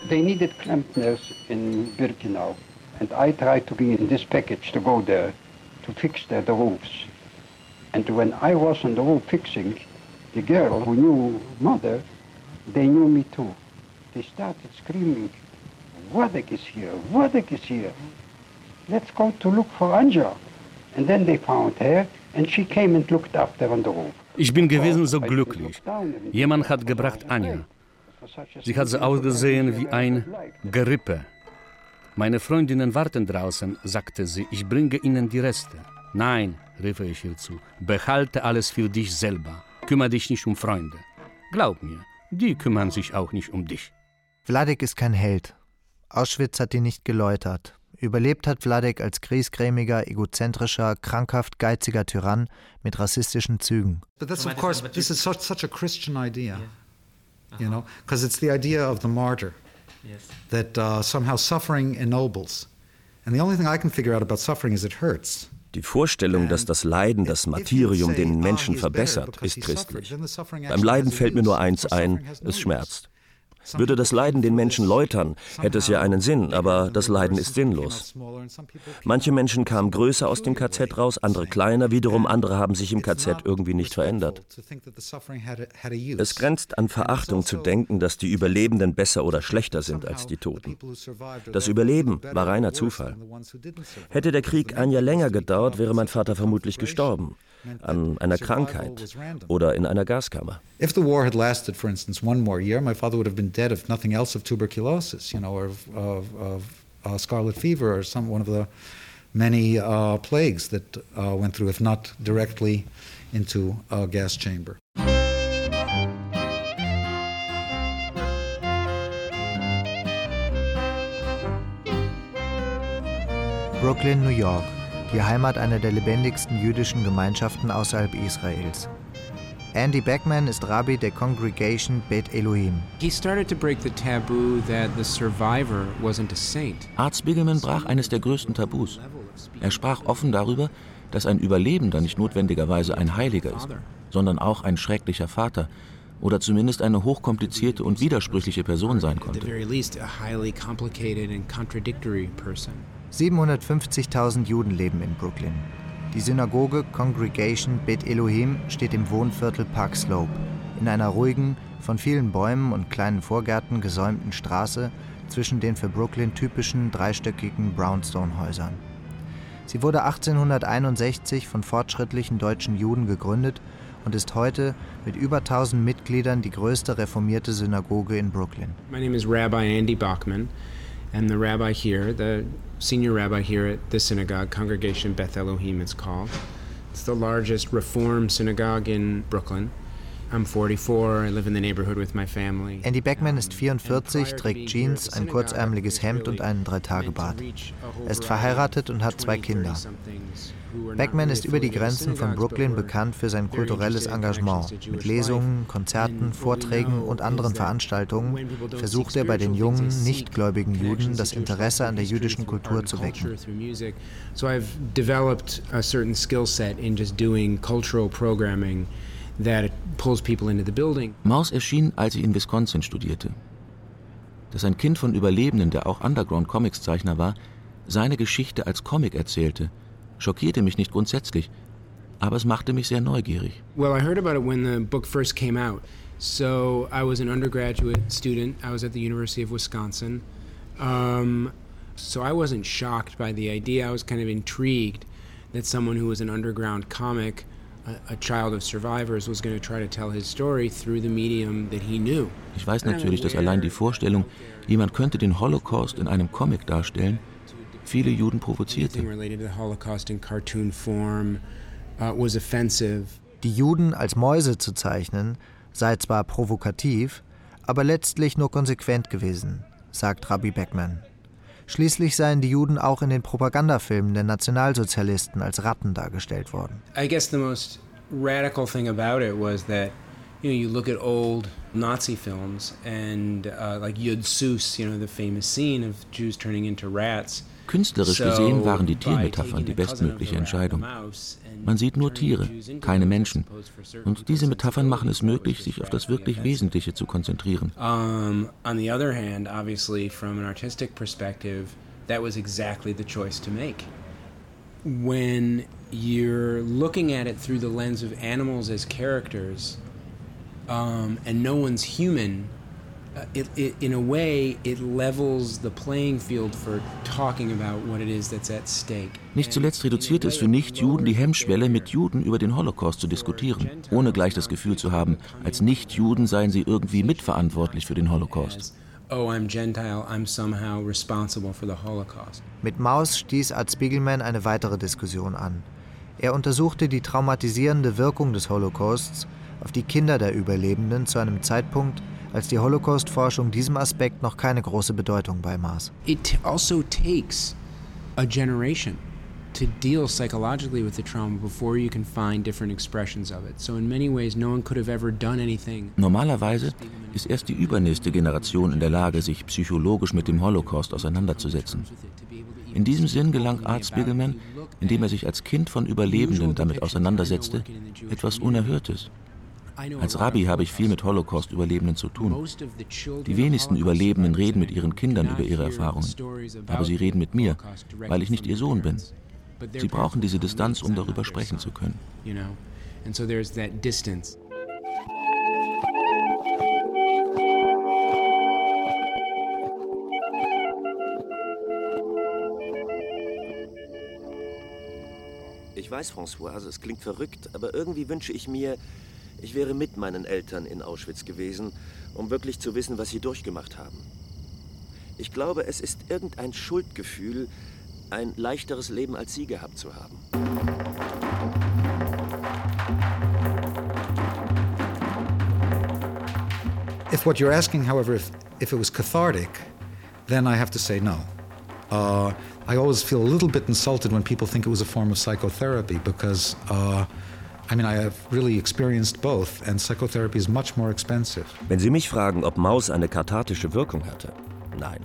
They needed Klempners in Birkenau and I tried to be in this package to go there to fix the, the roofs. And when I was on the roof fixing, the girl who knew mother, they knew me too. They started screaming, Wadek is here, Wadek is here. Let's go to look for Anja. And then they found her and she came and looked after on the roof. Ich bin gewesen so glücklich. Jemand hat gebracht Anja. Sie hat so ausgesehen wie ein Gerippe. Meine Freundinnen warten draußen, sagte sie, ich bringe ihnen die Reste. Nein, rief ich ihr zu, behalte alles für dich selber. Kümmere dich nicht um Freunde. Glaub mir, die kümmern sich auch nicht um dich. Vladek ist kein Held. Auschwitz hat ihn nicht geläutert. Überlebt hat Vladek als griesgrämiger, egozentrischer, krankhaft geiziger Tyrann mit rassistischen Zügen. But that's of course this is such, such a Christian idea. Yeah. You know, because it's the idea of the martyr. Yes. That uh, somehow suffering ennobles. And the only thing I can figure out about suffering is it hurts. Die Vorstellung, dass das Leiden das Martyrium den Menschen verbessert, ist christlich. Beim Leiden fällt mir nur eins ein, es schmerzt. Würde das Leiden den Menschen läutern, hätte es ja einen Sinn, aber das Leiden ist sinnlos. Manche Menschen kamen größer aus dem KZ raus, andere kleiner, wiederum andere haben sich im KZ irgendwie nicht verändert. Es grenzt an Verachtung zu denken, dass die Überlebenden besser oder schlechter sind als die Toten. Das Überleben war reiner Zufall. Hätte der Krieg ein Jahr länger gedauert, wäre mein Vater vermutlich gestorben an einer Krankheit oder in einer Gaskammer. If the war had lasted, for instance, one more year, my father would have been dead, if nothing else, of tuberculosis, you know, or of, of, of uh, scarlet fever, or some one of the many uh, plagues that uh, went through, if not directly into a gas chamber. Brooklyn, New York. Die Heimat einer der lebendigsten jüdischen Gemeinschaften außerhalb Israels. Andy Beckman ist Rabbi der Congregation Bet Elohim. He started to break the taboo that the survivor wasn't a saint. Art Spiegelman brach eines der größten Tabus. Er sprach offen darüber, dass ein Überlebender nicht notwendigerweise ein Heiliger ist, sondern auch ein schrecklicher Vater oder zumindest eine hochkomplizierte und widersprüchliche Person sein konnte. 750.000 Juden leben in Brooklyn. Die Synagoge Congregation Bet Elohim steht im Wohnviertel Park Slope, in einer ruhigen, von vielen Bäumen und kleinen Vorgärten gesäumten Straße zwischen den für Brooklyn typischen dreistöckigen Brownstone-Häusern. Sie wurde 1861 von fortschrittlichen deutschen Juden gegründet und ist heute mit über 1000 Mitgliedern die größte reformierte Synagoge in Brooklyn. My name is Rabbi Andy Bachman and the rabbi here, the senior rabbi here at the synagogue, Congregation Beth Elohim, it's called. It's the largest Reform synagogue in Brooklyn. I'm 44, I live in the neighborhood with my family. Andy Beckman ist 44, trägt Jeans, ein kurzärmeliges Hemd und einen Dreitagebart. Er ist verheiratet und hat zwei Kinder. Beckman ist über die Grenzen von Brooklyn bekannt für sein kulturelles Engagement. Mit Lesungen, Konzerten, Vorträgen und anderen Veranstaltungen versucht er bei den jungen, nichtgläubigen Juden das Interesse an der jüdischen Kultur zu wecken. So I've developed a certain skill set in just doing cultural programming that pulls people into the building. Maus erschien, als ich in Wisconsin studierte. Dass ein Kind von Überlebenden, der auch Underground-Comics-Zeichner war, seine Geschichte als Comic erzählte – schockierte mich nicht grundsätzlich. Aber es machte mich sehr neugierig. Well, I heard about it when the book first came out. So I was an undergraduate student. I was at the University of Wisconsin. Um, so I wasn't shocked by the idea. I was kind of intrigued that someone who was an underground comic, a, a child of survivors, was going to try to tell his story through the medium that he knew. Ich weiß natürlich, dass allein die Vorstellung, jemand könnte den Holocaust in einem Comic darstellen, viele Juden provozierte. Uh, die Juden als Mäuse zu zeichnen, sei zwar provokativ, aber letztlich nur konsequent gewesen, sagt Rabbi Beckman. Schließlich seien die Juden auch in den Propagandafilmen der Nationalsozialisten als Ratten dargestellt worden. I guess the most radical thing about it was that you know you look at old Nazi films and uh, like Yud Sus, you know the famous scene of Jews turning into rats. Künstlerisch gesehen waren die Tiermetaphern die bestmögliche Entscheidung. Man sieht nur Tiere, keine Menschen. Und diese Metaphern machen es möglich, sich auf das wirklich Wesentliche zu konzentrieren. Um, on the other hand, obviously from an artistic perspective, that was exactly the choice to make. When you're looking at it through the lens of animals as characters, um, and no one's human, Uh, it, it, in a way, it levels the playing field for talking about what it is that's at stake. Nicht zuletzt reduziert es für Nichtjuden die Hemmschwelle, mit Juden über den Holocaust zu diskutieren, ohne gleich das Gefühl zu haben, als Nichtjuden seien sie irgendwie mitverantwortlich für den Holocaust. Oh, I'm Gentile, I'm somehow responsible for the Holocaust. Mit Maus stieß Art Spiegelman eine weitere Diskussion an. Er untersuchte die traumatisierende Wirkung des Holocausts auf die Kinder der Überlebenden zu einem Zeitpunkt, als die Holocaust-Forschung diesem Aspekt noch keine große Bedeutung beimaß. It also takes a generation to deal psychologically with the trauma before you can find different expressions of it. So in many ways no one could have ever done anything. Normalerweise ist erst die übernächste Generation in der Lage, sich psychologisch mit dem Holocaust auseinanderzusetzen. In diesem Sinn gelang Art Spiegelman, indem er sich als Kind von Überlebenden damit auseinandersetzte, etwas Unerhörtes. Als Rabbi habe ich viel mit Holocaust-Überlebenden zu tun. Die wenigsten Überlebenden reden mit ihren Kindern über ihre Erfahrungen. Aber sie reden mit mir, weil ich nicht ihr Sohn bin. Sie brauchen diese Distanz, um darüber sprechen zu können. Ich weiß, Françoise, es klingt verrückt, aber irgendwie wünsche ich mir, ich wäre mit meinen Eltern in Auschwitz gewesen, um wirklich zu wissen, was sie durchgemacht haben. Ich glaube, es ist irgendein Schuldgefühl, ein leichteres Leben als sie gehabt zu haben. If what you're asking, however, if, if it was cathartic, then I have to say no. Uh, I always feel a little bit insulted when people think it was a form of psychotherapy because uh, I mean, I have really experienced both, and psychotherapy is much more expensive. Wenn Sie mich fragen, ob Maus eine kathartische Wirkung hatte, nein.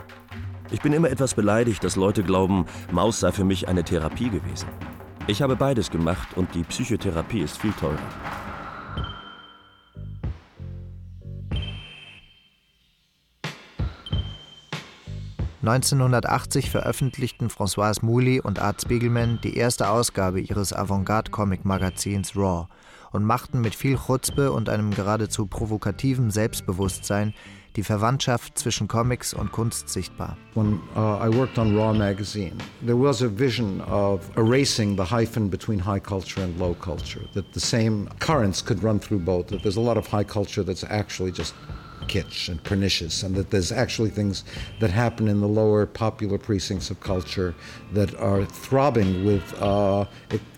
Ich bin immer etwas beleidigt, dass Leute glauben, Maus sei für mich eine Therapie gewesen. Ich habe beides gemacht und die Psychotherapie ist viel teurer. 1980 veröffentlichten Françoise Mouly und Art Spiegelman die erste Ausgabe ihres Avantgarde-Comic-Magazins Raw und machten mit viel Chutzpe und einem geradezu provokativen Selbstbewusstsein die Verwandtschaft zwischen Comics und Kunst sichtbar. When uh, I worked on Raw magazine, there was a vision of erasing the hyphen between high culture and low culture, that the same currents could run through both, that there's a lot of high culture that's actually just kitsch and pernicious, and that there's actually things that happen in the lower popular precincts of culture that are throbbing with uh,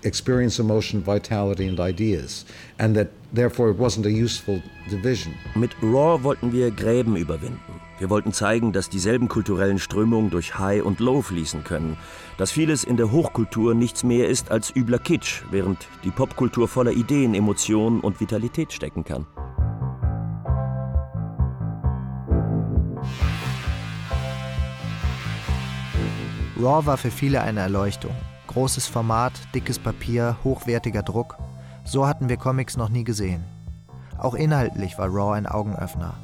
experience, emotion, vitality, and ideas, and that therefore it wasn't a useful division. Mit Raw wollten wir Gräben überwinden. Wir wollten zeigen, dass dieselben kulturellen Strömungen durch High und Low fließen können, dass vieles in der Hochkultur nichts mehr ist als übler Kitsch, während die Popkultur voller Ideen, Emotionen und Vitalität stecken kann. Raw war für viele eine Erleuchtung. Großes Format, dickes Papier, hochwertiger Druck. So hatten wir Comics noch nie gesehen. Auch inhaltlich war Raw ein Augenöffner.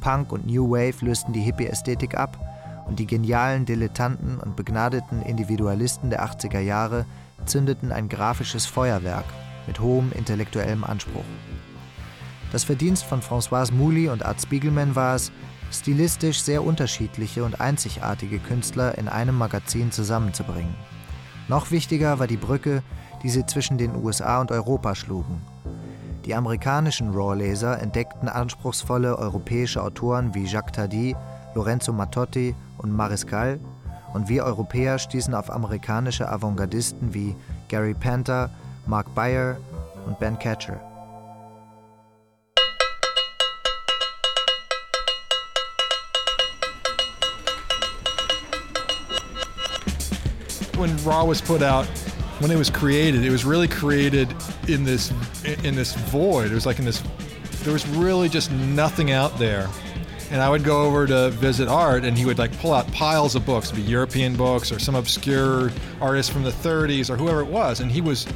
Punk und New Wave lösten die Hippie-Ästhetik ab und die genialen Dilettanten und begnadeten Individualisten der 80er Jahre zündeten ein grafisches Feuerwerk, mit hohem intellektuellem Anspruch. Das Verdienst von Françoise Mouly und Art Spiegelman war es, stilistisch sehr unterschiedliche und einzigartige Künstler in einem Magazin zusammenzubringen. Noch wichtiger war die Brücke, die sie zwischen den USA und Europa schlugen. Die amerikanischen Raw-Leser entdeckten anspruchsvolle europäische Autoren wie Jacques Tardy, Lorenzo Mattotti und Mariscal und wir Europäer stießen auf amerikanische Avantgardisten wie Gary Panther, Mark Bayer und Ben Catcher. When Raw was put out, when it was created, it was really created in this in this void. It was like in this. There was really just nothing out there. And I would go over to visit Art, and he would like pull out piles of books, be European books or some obscure artist from the 30s or whoever it was, and he was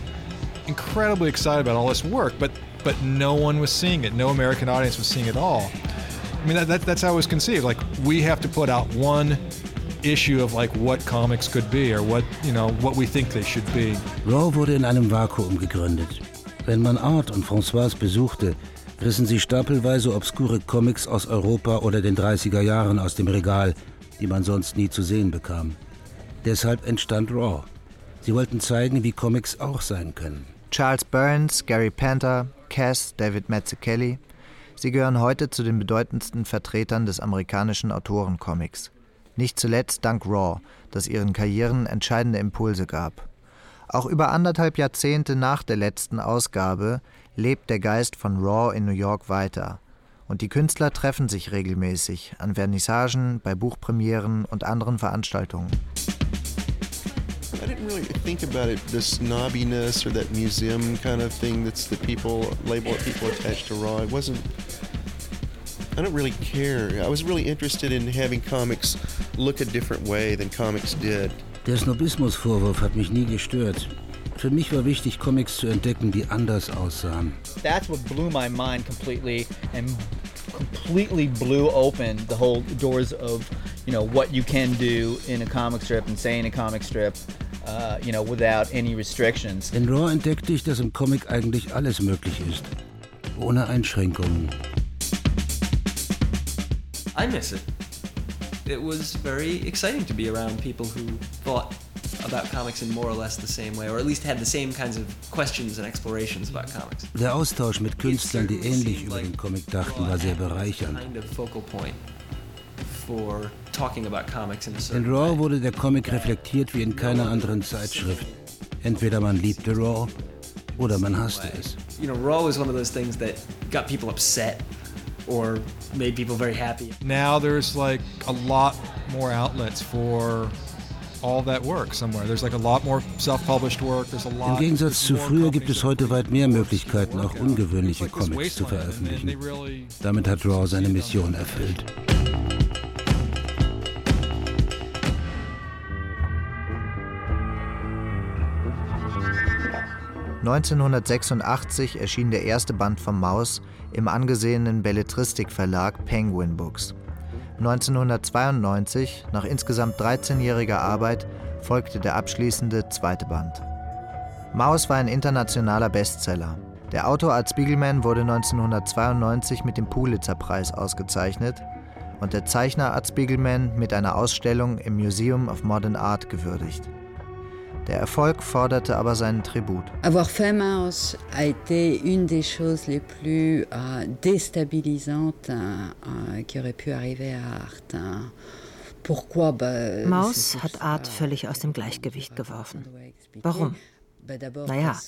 incredibly excited about all this work. But but no one was seeing it. No American audience was seeing it all. I mean, that, that, that's how it was conceived. Like we have to put out one issue of like what comics could be or what, you know, what we think they should be. Raw wurde in einem Vakuum gegründet. Wenn man Art und Françoise besuchte, rissen sie stapelweise obskure Comics aus Europa oder den 30er Jahren aus dem Regal, die man sonst nie zu sehen bekam. Deshalb entstand Raw. Sie wollten zeigen, wie Comics auch sein können. Charles Burns, Gary Panther, Cass, David Mazzucchelli, sie gehören heute zu den bedeutendsten Vertretern des amerikanischen Autorencomics. Nicht zuletzt dank Raw, das ihren Karrieren entscheidende Impulse gab. Auch über anderthalb Jahrzehnte nach der letzten Ausgabe lebt der Geist von Raw in New York weiter. Und die Künstler treffen sich regelmäßig an Vernissagen, bei Buchpremieren und anderen Veranstaltungen. I didn't really think about it, the snobbiness or that museum kind of thing that's the people label what people attach to Raw. It wasn't I don't really care. I was really interested in having comics look a different way than comics did. Der Snobismusvorwurf hat mich nie gestört. Für mich war wichtig, Comics zu entdecken, die anders aussahen. That's what blew my mind completely and completely blew open the whole doors of, you know, what you can do in a comic strip and say in a comic strip. Uh, you know, without any restrictions. In Raw entdeckte ich, dass im Comic eigentlich alles möglich ist, ohne Einschränkungen. I miss it. It was very exciting to be around people who thought about comics in more or less the same way, or at least had the same kinds of questions and explorations about comics. Der Austausch mit Künstlern, die ähnlich über den Comic dachten, war sehr bereichernd. In Raw wurde der Comic reflektiert wie in keiner anderen Zeitschrift. Entweder man liebte Raw oder man hasste es. You know, Raw was one of those things that got people upset or made people very happy. Now there's like a lot more outlets for all that work somewhere. There's like a lot more self-published work. There's a lot. Im Gegensatz zu früher gibt es heute weit mehr Möglichkeiten, auch ungewöhnliche Comics zu veröffentlichen. Damit hat Raw seine Mission erfüllt. ...1986 erschien der erste Band von Maus im angesehenen Belletristikverlag Penguin Books. 1992, nach insgesamt 13-jähriger Arbeit, folgte der abschließende zweite Band. Maus war ein internationaler Bestseller. Der Autor Art Spiegelman wurde 1992 mit dem Pulitzer-Preis ausgezeichnet und der Zeichner Art Spiegelman mit einer Ausstellung im Museum of Modern Art gewürdigt. Der Erfolg forderte aber seinen Tribut. Avoir fait Maus a été une des choses les plus euh, déstabilisantes euh, qui aurait pu arriver à Art. Pourquoi? Bah, Maus hat Art völlig aus dem Gleichgewicht geworfen. Warum? Naja,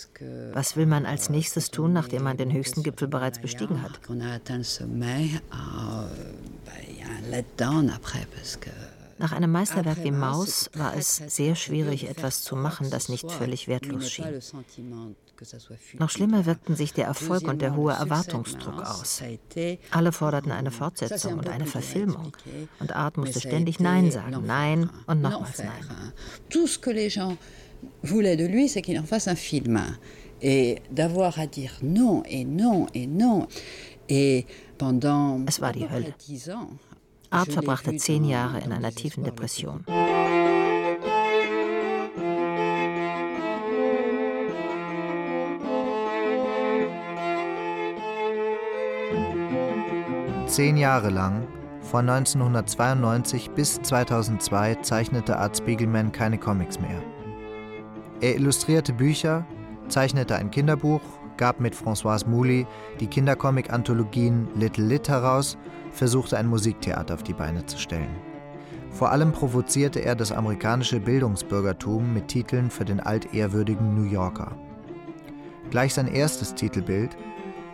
was will man als nächstes tun, nachdem man den höchsten Gipfel bereits bestiegen hat? Nach einem Meisterwerk wie Maus war es sehr schwierig, etwas zu machen, das nicht völlig wertlos schien. Noch schlimmer wirkten sich der Erfolg und der hohe Erwartungsdruck aus. Alle forderten eine Fortsetzung und eine Verfilmung. Und Art musste ständig Nein sagen, Nein und nochmals Nein. Tout ce que les gens voulaient de lui, c'est qu'il en fasse un film. Et d'avoir à dire non et non et non. Et pendant es war die Hölle. Art verbrachte zehn Jahre in einer tiefen Depression. Zehn Jahre lang, von 1992 bis 2002, zeichnete Art Spiegelman keine Comics mehr. Er illustrierte Bücher, zeichnete ein Kinderbuch gab mit Françoise Mouly die Kindercomic-Anthologien Little Lit heraus, versuchte ein Musiktheater auf die Beine zu stellen. Vor allem provozierte er das amerikanische Bildungsbürgertum mit Titeln für den altehrwürdigen New Yorker. Gleich sein erstes Titelbild,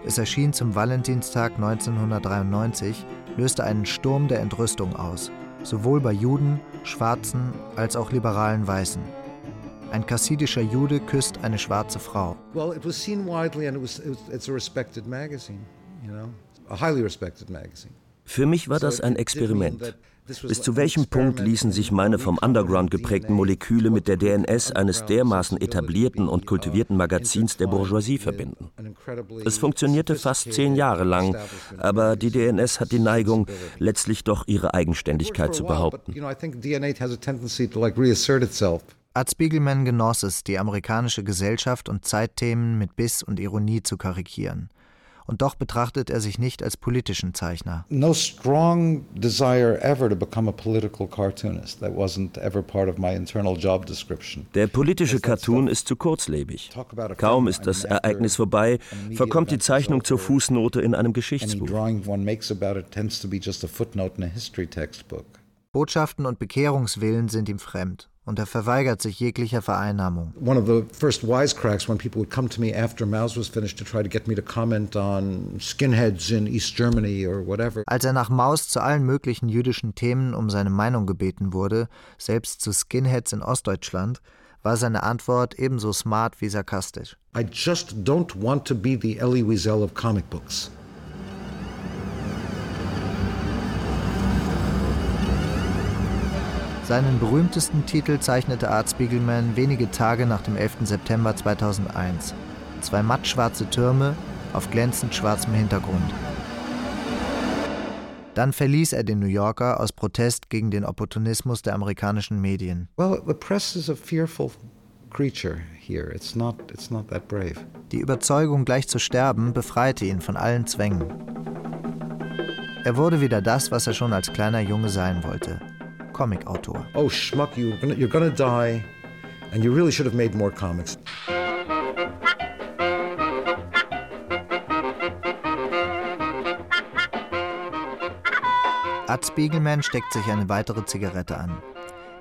es erschien zum Valentinstag 1993, löste einen Sturm der Entrüstung aus, sowohl bei Juden, Schwarzen als auch liberalen Weißen. Ein kassidischer Jude küsst eine schwarze Frau. Well, it was seen widely and it was, it's a respected magazine, you know, a highly respected magazine. Für mich war das ein Experiment. Bis zu welchem Punkt ließen sich meine vom Underground geprägten Moleküle mit der DNS eines dermaßen etablierten und kultivierten Magazins der Bourgeoisie verbinden? Es funktionierte fast zehn Jahre lang, aber die DNS hat die Neigung, letztlich doch ihre Eigenständigkeit zu behaupten. Art Spiegelman genoss es, die amerikanische Gesellschaft und Zeitthemen mit Biss und Ironie zu karikieren und doch betrachtet er sich nicht als politischen Zeichner. No strong desire ever to become a political cartoonist. That wasn't ever part of my internal job description. Der politische Cartoon ist zu kurzlebig. Kaum ist das Ereignis vorbei, verkommt die Zeichnung zur Fußnote in einem Geschichtsbuch. Botschaften und Bekehrungswillen sind ihm fremd und er verweigert sich jeglicher Vereinnahmung. One of the first wisecracks when people would come to me after Maus was finished to try to get me to comment on skinheads in East Germany or whatever. Als er nach Maus zu allen möglichen jüdischen Themen um seine Meinung gebeten wurde, selbst zu Skinheads in Ostdeutschland, war seine Antwort ebenso smart wie sarkastisch. I just don't want to be the Elie Wiesel of comic books. Seinen berühmtesten Titel zeichnete Art Spiegelman wenige Tage nach dem 11. September 2001. Zwei mattschwarze Türme auf glänzend schwarzem Hintergrund. Dann verließ er den New Yorker aus Protest gegen den Opportunismus der amerikanischen Medien. Well, the press is a fearful creature here. It's not, it's not that brave. Die Überzeugung, gleich zu sterben, befreite ihn von allen Zwängen. Er wurde wieder das, was er schon als kleiner Junge sein wollte. Comicautor. Oh, Schmuck, you're gonna, you're gonna die, and you really should have made more comics. Art Spiegelman steckt sich eine weitere Zigarette an.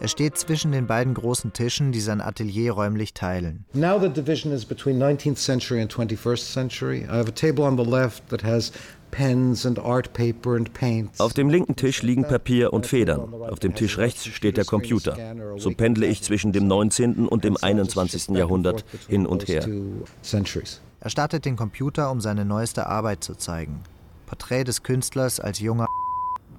Er steht zwischen den beiden großen Tischen, die sein Atelier räumlich teilen. Now the division is between 19th century and 21st century. I have a table on the left that has auf dem linken Tisch liegen Papier und Federn. Auf dem Tisch rechts steht der Computer. So pendle ich zwischen dem 19. und dem 21. Jahrhundert hin und her. Er startet den Computer, um seine neueste Arbeit zu zeigen. Porträt des Künstlers als junger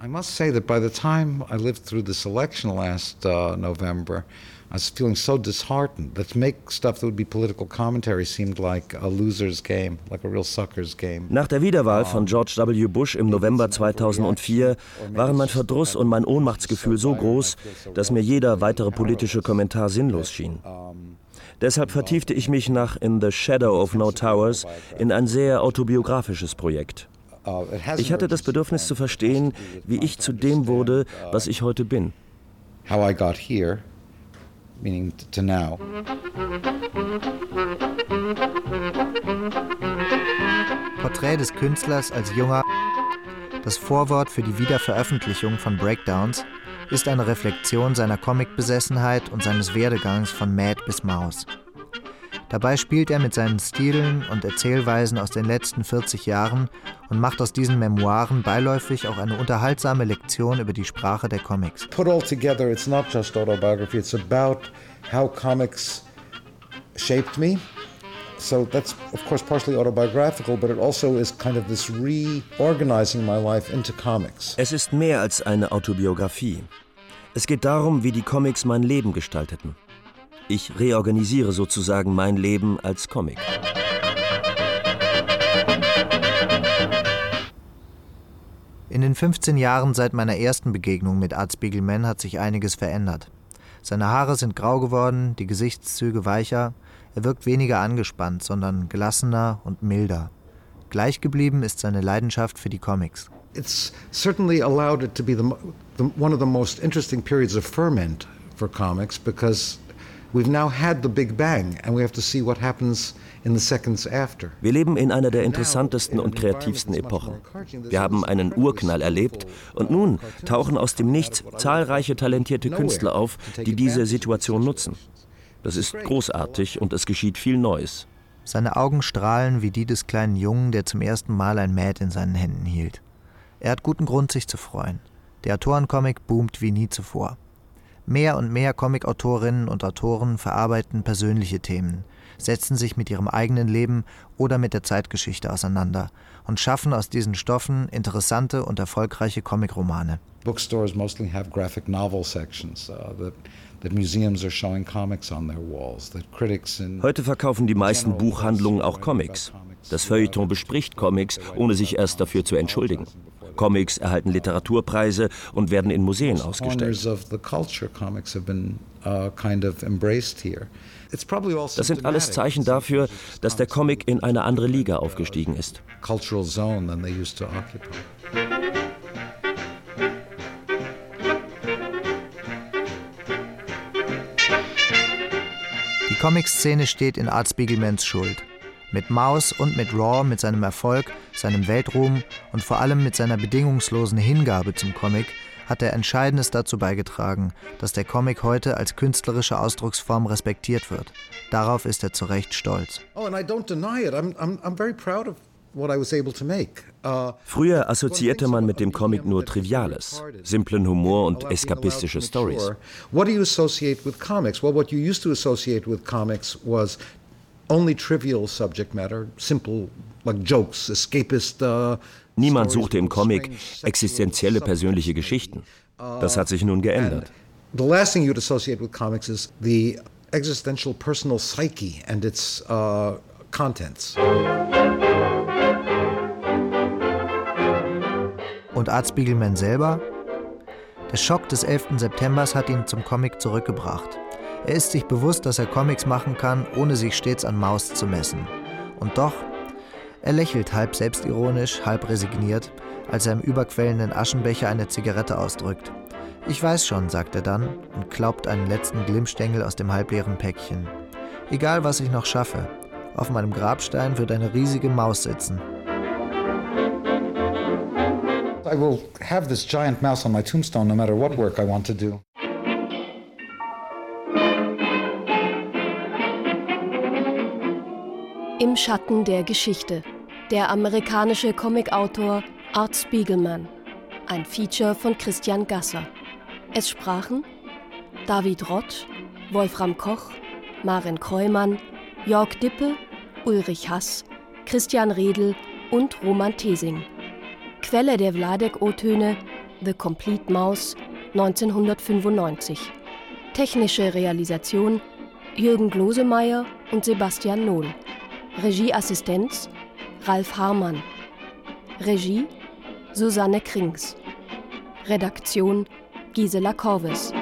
I must say that by the time I lived through the selection last uh, November, I was feeling so disheartened that to make stuff that would be political commentary seemed like a loser's game, like a real sucker's game. Nach der Wiederwahl von George W. Bush im November 2004 waren mein Verdruss und mein Ohnmachtsgefühl so groß, dass mir jeder weitere politische Kommentar sinnlos schien. Deshalb vertiefte ich mich nach In the Shadow of No Towers in ein sehr autobiografisches Projekt. Ich hatte das Bedürfnis zu verstehen, wie ich zu dem wurde, was ich heute bin. How I got here meaning to now. Porträt des Künstlers als junger. Das Vorwort für die Wiederveröffentlichung von Breakdowns ist eine Reflexion seiner Comicbesessenheit und seines Werdegangs von Mad bis Maus. Dabei spielt er mit seinen Stilen und Erzählweisen aus den letzten 40 Jahren und macht aus diesen Memoiren beiläufig auch eine unterhaltsame Lektion über die Sprache der Comics. Put all together, it's not just autobiography, it's about how comics shaped me. So that's, of course, partially autobiographical, but it also is kind of this reorganizing my life into comics. Es ist mehr als eine Autobiografie. Es geht darum, wie die Comics mein Leben gestalteten. Ich reorganisiere sozusagen mein Leben als Comic. In den 15 Jahren seit meiner ersten Begegnung mit Art Spiegelman hat sich einiges verändert. Seine Haare sind grau geworden, die Gesichtszüge weicher, er wirkt weniger angespannt, sondern gelassener und milder. Gleich geblieben ist seine Leidenschaft für die Comics. It's certainly allowed it to be the, the, one of the most interesting periods of ferment for comics because Wir leben in einer der interessantesten und kreativsten Epochen. Wir haben einen Urknall erlebt und nun tauchen aus dem Nichts zahlreiche talentierte Künstler auf, die diese Situation nutzen. Das ist großartig und es geschieht viel Neues. Seine Augen strahlen wie die des kleinen Jungen, der zum ersten Mal ein Mad in seinen Händen hielt. Er hat guten Grund, sich zu freuen. Der Autorencomic boomt wie nie zuvor. Mehr und mehr Comicautorinnen und Autoren verarbeiten persönliche Themen, setzen sich mit ihrem eigenen Leben oder mit der Zeitgeschichte auseinander und schaffen aus diesen Stoffen interessante und erfolgreiche Comicromane. Bookstores mostly have graphic novel sections uh, that Heute verkaufen die meisten Buchhandlungen auch Comics. Das Feuilleton bespricht Comics, ohne sich erst dafür zu entschuldigen. Comics erhalten Literaturpreise und werden in Museen ausgestellt. Uh, also das sind alles Zeichen dafür, dass der Comic in eine andere Liga aufgestiegen ist. Die Comic-Szene steht in Art Spiegelmans Schuld. Mit Maus und mit Raw, mit seinem Erfolg, seinem Weltruhm und vor allem mit seiner bedingungslosen Hingabe zum Comic hat er Entscheidendes dazu beigetragen, dass der Comic heute als künstlerische Ausdrucksform respektiert wird. Darauf ist er zu Recht stolz. Oh, and I don't deny it. I'm, I'm, I'm very proud of uh, Früher assoziierte man mit dem Comic nur Triviales, simplen Humor und eskapistische Stories. What do you associate with comics? Well, what you used to associate with comics was only trivial subject matter, simple like jokes, escapist. Uh, Niemand suchte im Comic existenzielle persönliche Geschichten. Das hat sich nun geändert. The last thing you'd associate with comics is the existential personal psyche and its uh, contents. Und Art Spiegelman selber? Der Schock des 11. September hat ihn zum Comic zurückgebracht. Er ist sich bewusst, dass er Comics machen kann, ohne sich stets an Maus zu messen. Und doch, er lächelt halb selbstironisch, halb resigniert, als er im überquellenden Aschenbecher eine Zigarette ausdrückt. Ich weiß schon, sagt er dann und klaubt einen letzten Glimmstängel aus dem halbleeren Päckchen. Egal, was ich noch schaffe, auf meinem Grabstein wird eine riesige Maus sitzen. I will have this giant mouse on my tombstone no matter what work I want to do. Im Schatten der Geschichte. Der amerikanische Comicautor Art Spiegelman. Ein Feature von Christian Gasser. Es sprachen David Rott, Wolfram Koch, Maren Kreumann, Jörg Dippe, Ulrich Hass, Christian Redl und Roman Tesing. Quelle der Vladek-O-Töne The Complete Mouse 1995. Technische Realisation Jürgen Glosemeyer und Sebastian Nohl. Regieassistenz Ralf Harmann. Regie Susanne Krings. Redaktion Gisela Korves.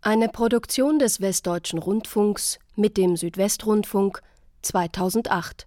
Eine Produktion des Westdeutschen Rundfunks mit dem Südwestrundfunk 2008.